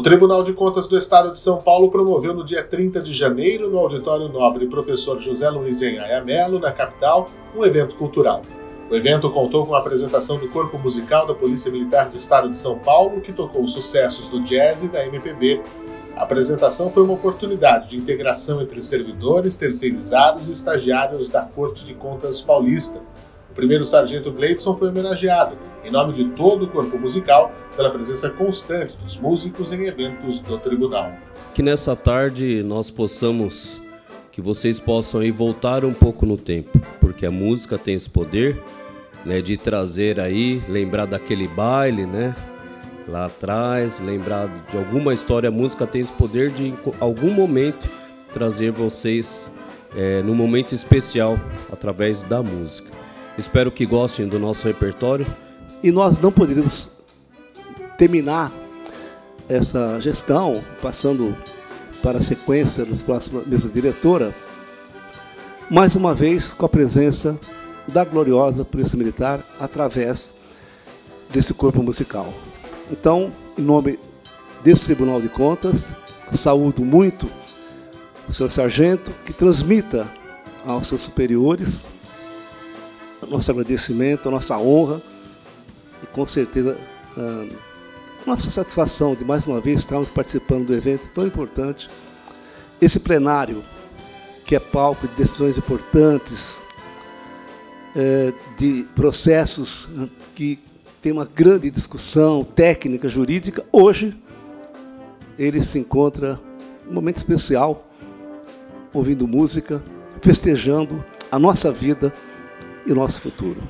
O Tribunal de Contas do Estado de São Paulo promoveu no dia 30 de janeiro, no Auditório Nobre Professor José Luiz de Melo, na capital, um evento cultural. O evento contou com a apresentação do Corpo Musical da Polícia Militar do Estado de São Paulo, que tocou sucessos do jazz e da MPB. A apresentação foi uma oportunidade de integração entre servidores, terceirizados e estagiários da Corte de Contas Paulista. O primeiro sargento Gleidson foi homenageado, em nome de todo o corpo musical, pela presença constante dos músicos em eventos do tribunal. Que nessa tarde nós possamos, que vocês possam aí voltar um pouco no tempo, porque a música tem esse poder, né, de trazer aí, lembrar daquele baile, né, lá atrás, lembrar de alguma história. A música tem esse poder de, em algum momento, trazer vocês é, num momento especial através da música. Espero que gostem do nosso repertório. E nós não poderíamos terminar essa gestão, passando para a sequência das próximas mesa diretora, mais uma vez com a presença da gloriosa Polícia Militar através desse corpo musical. Então, em nome desse Tribunal de Contas, saúdo muito o senhor sargento que transmita aos seus superiores nosso agradecimento, a nossa honra e com certeza a nossa satisfação de mais uma vez estarmos participando do evento tão importante. Esse plenário, que é palco de decisões importantes, é, de processos que tem uma grande discussão técnica, jurídica, hoje ele se encontra um momento especial, ouvindo música, festejando a nossa vida e nosso futuro.